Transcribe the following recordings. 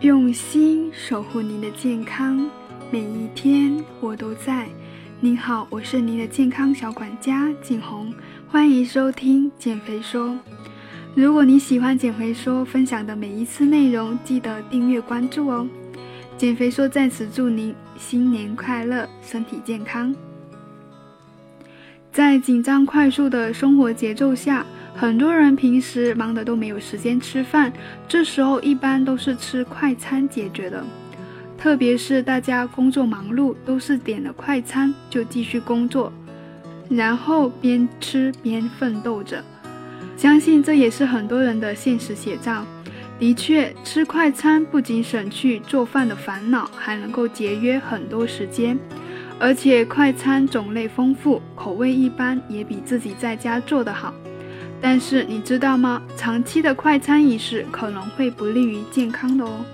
用心守护您的健康，每一天我都在。您好，我是您的健康小管家景红，欢迎收听减肥说。如果你喜欢减肥说分享的每一次内容，记得订阅关注哦。减肥说在此祝您新年快乐，身体健康。在紧张快速的生活节奏下。很多人平时忙得都没有时间吃饭，这时候一般都是吃快餐解决的。特别是大家工作忙碌，都是点了快餐就继续工作，然后边吃边奋斗着。相信这也是很多人的现实写照。的确，吃快餐不仅省去做饭的烦恼，还能够节约很多时间，而且快餐种类丰富，口味一般，也比自己在家做的好。但是你知道吗？长期的快餐饮食可能会不利于健康的哦。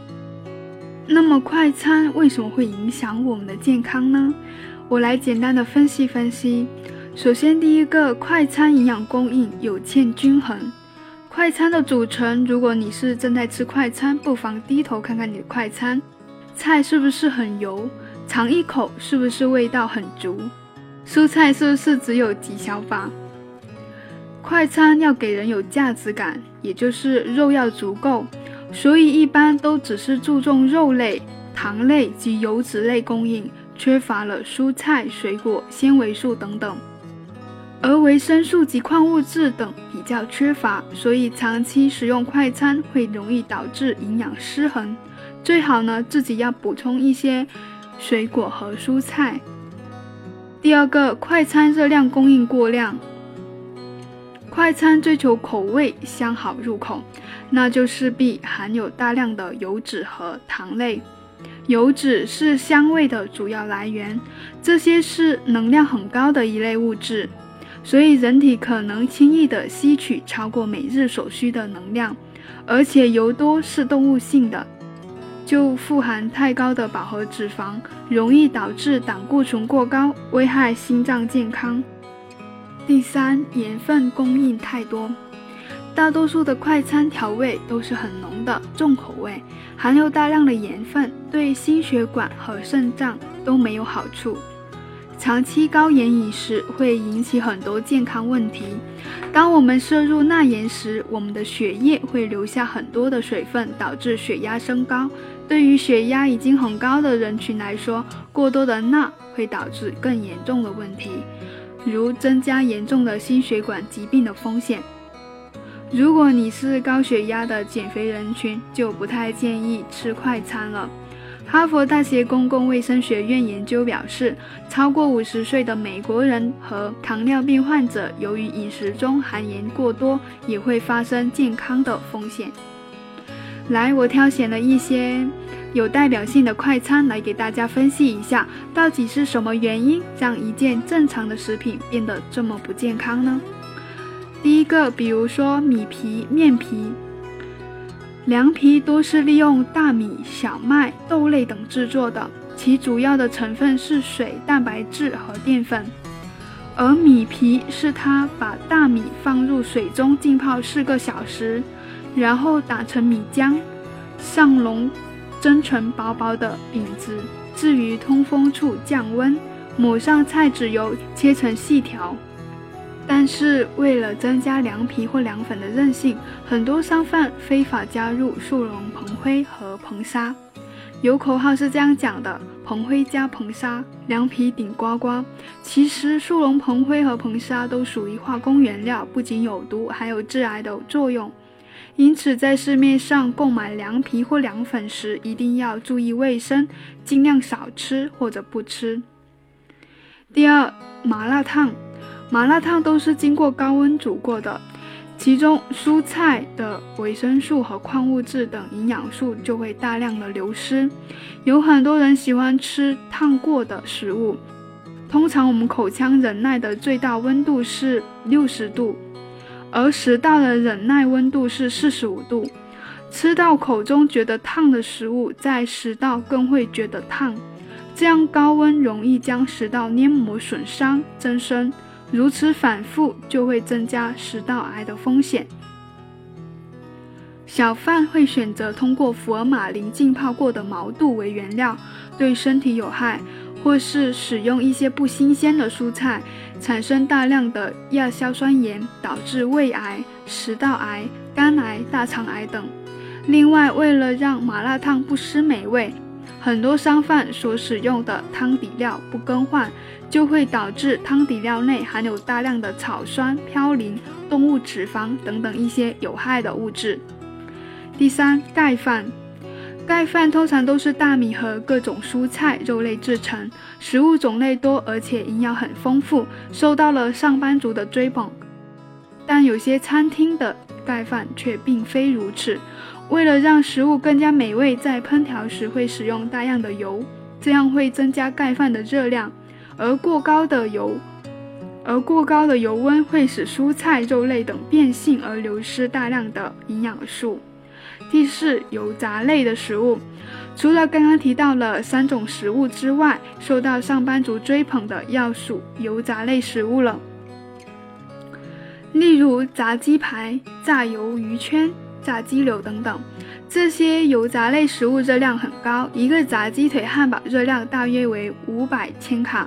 那么快餐为什么会影响我们的健康呢？我来简单的分析分析。首先，第一个，快餐营养供应有欠均衡。快餐的组成，如果你是正在吃快餐，不妨低头看看你的快餐，菜是不是很油？尝一口是不是味道很足？蔬菜是不是只有几小把？快餐要给人有价值感，也就是肉要足够，所以一般都只是注重肉类、糖类及油脂类供应，缺乏了蔬菜、水果、纤维素等等，而维生素及矿物质等比较缺乏，所以长期食用快餐会容易导致营养失衡。最好呢自己要补充一些水果和蔬菜。第二个，快餐热量供应过量。快餐追求口味香好入口，那就势必含有大量的油脂和糖类。油脂是香味的主要来源，这些是能量很高的一类物质，所以人体可能轻易的吸取超过每日所需的能量。而且油多是动物性的，就富含太高的饱和脂肪，容易导致胆固醇过高，危害心脏健康。第三，盐分供应太多，大多数的快餐调味都是很浓的重口味，含有大量的盐分，对心血管和肾脏都没有好处。长期高盐饮食会引起很多健康问题。当我们摄入钠盐时，我们的血液会留下很多的水分，导致血压升高。对于血压已经很高的人群来说，过多的钠会导致更严重的问题。如增加严重的心血管疾病的风险。如果你是高血压的减肥人群，就不太建议吃快餐了。哈佛大学公共卫生学院研究表示，超过五十岁的美国人和糖尿病患者，由于饮食中含盐过多，也会发生健康的风险。来，我挑选了一些。有代表性的快餐来给大家分析一下，到底是什么原因让一件正常的食品变得这么不健康呢？第一个，比如说米皮、面皮、凉皮，多是利用大米、小麦、豆类等制作的，其主要的成分是水、蛋白质和淀粉。而米皮是它把大米放入水中浸泡四个小时，然后打成米浆，上笼。蒸成薄薄的饼子，置于通风处降温，抹上菜籽油，切成细条。但是为了增加凉皮或凉粉的韧性，很多商贩非法加入速溶硼灰和硼砂。有口号是这样讲的：“硼灰加硼砂，凉皮顶呱呱。”其实速溶硼灰和硼砂都属于化工原料，不仅有毒，还有致癌的作用。因此，在市面上购买凉皮或凉粉时，一定要注意卫生，尽量少吃或者不吃。第二，麻辣烫，麻辣烫都是经过高温煮过的，其中蔬菜的维生素和矿物质等营养素就会大量的流失。有很多人喜欢吃烫过的食物，通常我们口腔忍耐的最大温度是六十度。而食道的忍耐温度是四十五度，吃到口中觉得烫的食物，在食道更会觉得烫，这样高温容易将食道黏膜损伤增生，如此反复就会增加食道癌的风险。小贩会选择通过福尔马林浸泡过的毛肚为原料，对身体有害，或是使用一些不新鲜的蔬菜，产生大量的亚硝酸盐，导致胃癌、食道癌、肝癌、大肠癌等。另外，为了让麻辣烫不失美味，很多商贩所使用的汤底料不更换，就会导致汤底料内含有大量的草酸、嘌呤、动物脂肪等等一些有害的物质。第三，盖饭。盖饭通常都是大米和各种蔬菜、肉类制成，食物种类多，而且营养很丰富，受到了上班族的追捧。但有些餐厅的盖饭却并非如此。为了让食物更加美味，在烹调时会使用大量的油，这样会增加盖饭的热量。而过高的油，而过高的油温会使蔬菜、肉类等变性，而流失大量的营养素。第四，油炸类的食物，除了刚刚提到了三种食物之外，受到上班族追捧的要数油炸类食物了。例如炸鸡排、炸鱿鱼圈、炸鸡柳等等，这些油炸类食物热量很高，一个炸鸡腿汉堡热量大约为五百千卡，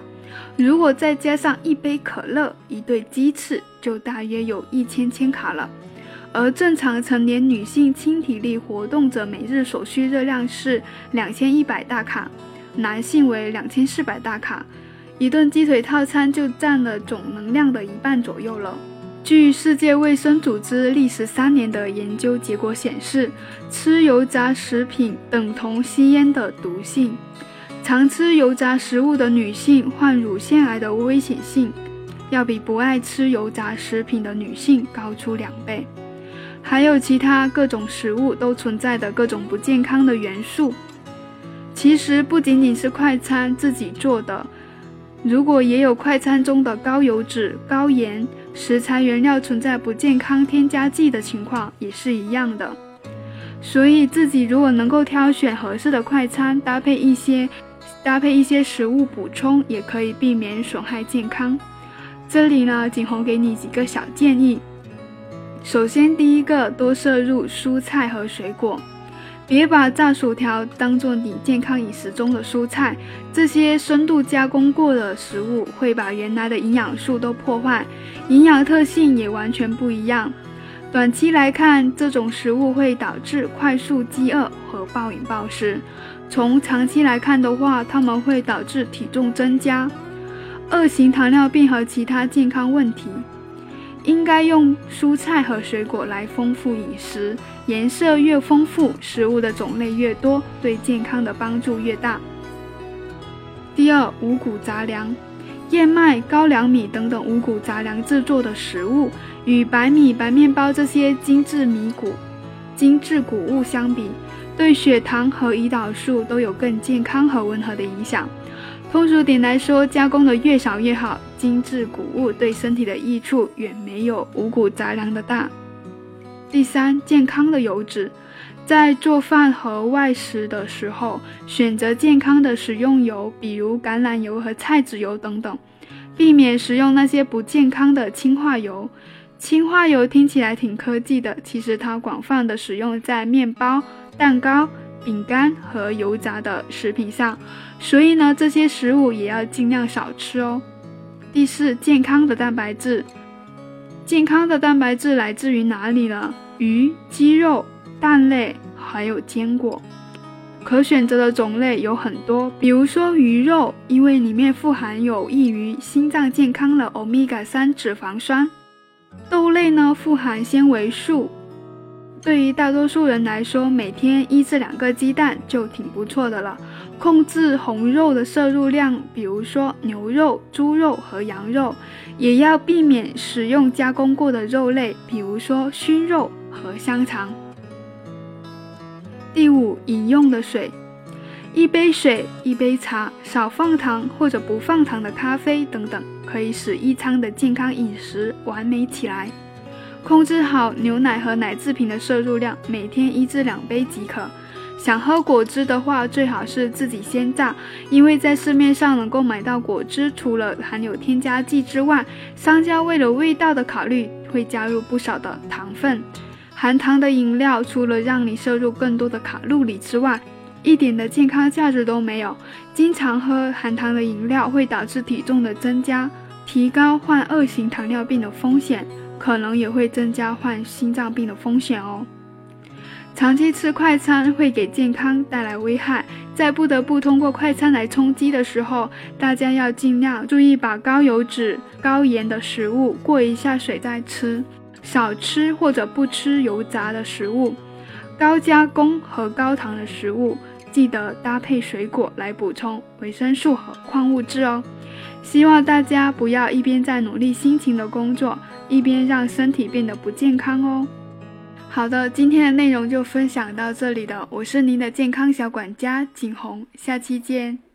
如果再加上一杯可乐、一对鸡翅，就大约有一千千卡了。而正常成年女性轻体力活动者每日所需热量是两千一百大卡，男性为两千四百大卡，一顿鸡腿套餐就占了总能量的一半左右了。据世界卫生组织历时三年的研究结果显示，吃油炸食品等同吸烟的毒性。常吃油炸食物的女性患乳腺癌的危险性，要比不爱吃油炸食品的女性高出两倍。还有其他各种食物都存在的各种不健康的元素。其实不仅仅是快餐自己做的，如果也有快餐中的高油脂、高盐、食材原料存在不健康添加剂的情况也是一样的。所以自己如果能够挑选合适的快餐，搭配一些搭配一些食物补充，也可以避免损害健康。这里呢，景红给你几个小建议。首先，第一个多摄入蔬菜和水果，别把炸薯条当做你健康饮食中的蔬菜。这些深度加工过的食物会把原来的营养素都破坏，营养特性也完全不一样。短期来看，这种食物会导致快速饥饿和暴饮暴食；从长期来看的话，它们会导致体重增加、二型糖尿病和其他健康问题。应该用蔬菜和水果来丰富饮食，颜色越丰富，食物的种类越多，对健康的帮助越大。第二，五谷杂粮，燕麦、高粱米等等五谷杂粮制作的食物，与白米、白面包这些精致米谷、精致谷物相比，对血糖和胰岛素都有更健康和温和的影响。通俗点来说，加工的越少越好。精致谷物对身体的益处远没有五谷杂粮的大。第三，健康的油脂，在做饭和外食的时候，选择健康的食用油，比如橄榄油和菜籽油等等，避免食用那些不健康的氢化油。氢化油听起来挺科技的，其实它广泛的使用在面包、蛋糕、饼干和油炸的食品上，所以呢，这些食物也要尽量少吃哦。第四，健康的蛋白质。健康的蛋白质来自于哪里呢？鱼、鸡肉、蛋类，还有坚果。可选择的种类有很多，比如说鱼肉，因为里面富含有益于心脏健康的欧米伽三脂肪酸。豆类呢，富含纤维素。对于大多数人来说，每天一至两个鸡蛋就挺不错的了。控制红肉的摄入量，比如说牛肉、猪肉和羊肉，也要避免使用加工过的肉类，比如说熏肉和香肠。第五，饮用的水，一杯水、一杯茶、少放糖或者不放糖的咖啡等等，可以使一餐的健康饮食完美起来。控制好牛奶和奶制品的摄入量，每天一至两杯即可。想喝果汁的话，最好是自己鲜榨，因为在市面上能够买到果汁，除了含有添加剂之外，商家为了味道的考虑，会加入不少的糖分。含糖的饮料除了让你摄入更多的卡路里之外，一点的健康价值都没有。经常喝含糖的饮料会导致体重的增加，提高患二型糖尿病的风险，可能也会增加患心脏病的风险哦。长期吃快餐会给健康带来危害，在不得不通过快餐来充饥的时候，大家要尽量注意把高油脂、高盐的食物过一下水再吃，少吃或者不吃油炸的食物，高加工和高糖的食物，记得搭配水果来补充维生素和矿物质哦。希望大家不要一边在努力辛勤的工作，一边让身体变得不健康哦。好的，今天的内容就分享到这里了。我是您的健康小管家景红，下期见。